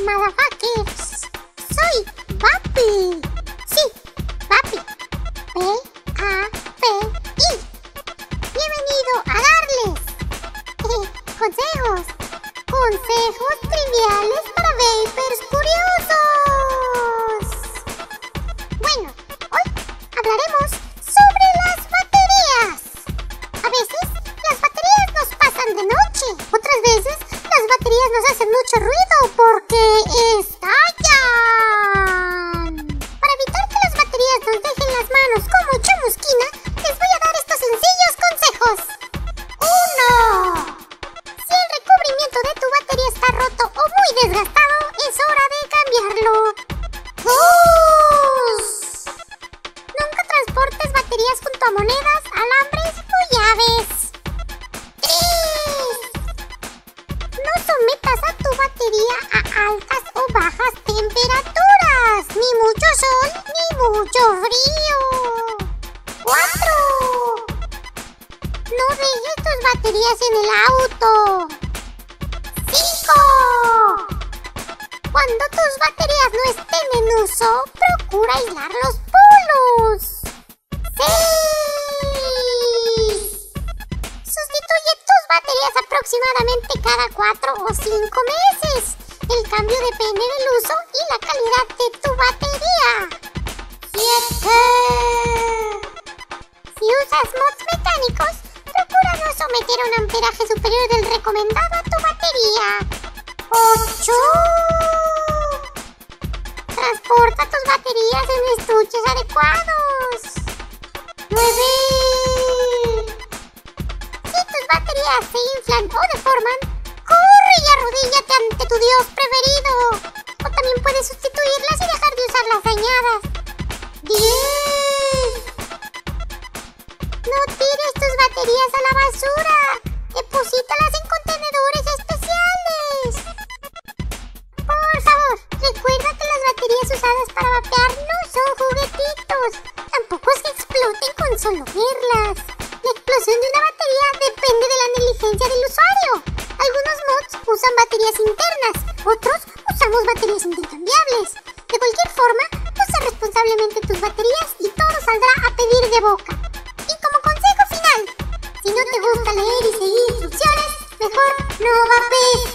motherfuckers. Soy Papi. Hacen mucho ruido porque estallan. Sometas a tu batería a altas o bajas temperaturas, ni mucho sol ni mucho frío. 4. No dejes tus baterías en el auto. 5. Cuando tus baterías no estén en uso, procura aislar los polos. 6. Aproximadamente cada 4 o 5 meses. El cambio depende del uso y la calidad de tu batería. 7. Si usas mods mecánicos, procura no someter un amperaje superior del recomendado a tu batería. 8. Transporta tus baterías en estuches adecuados. 9. Se inflan o deforman, corre y arrodíllate ante tu Dios preferido. O también puedes sustituirlas y dejar de usar las dañadas. 10. No tires tus baterías a la basura. Deposítalas en contenedores especiales. Por favor, recuerda que las baterías usadas para vapear no son juguetitos. Tampoco es que exploten con solo verlas. La explosión de una batería depende de del usuario. Algunos mods usan baterías internas, otros usamos baterías intercambiables. De cualquier forma, usa responsablemente tus baterías y todo saldrá a pedir de boca. Y como consejo final, si no te gusta leer y seguir instrucciones, mejor no vapees.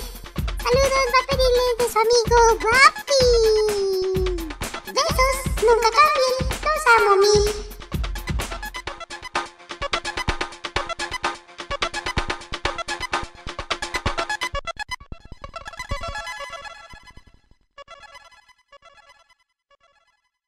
Saludos vaperiles de su amigo Vap.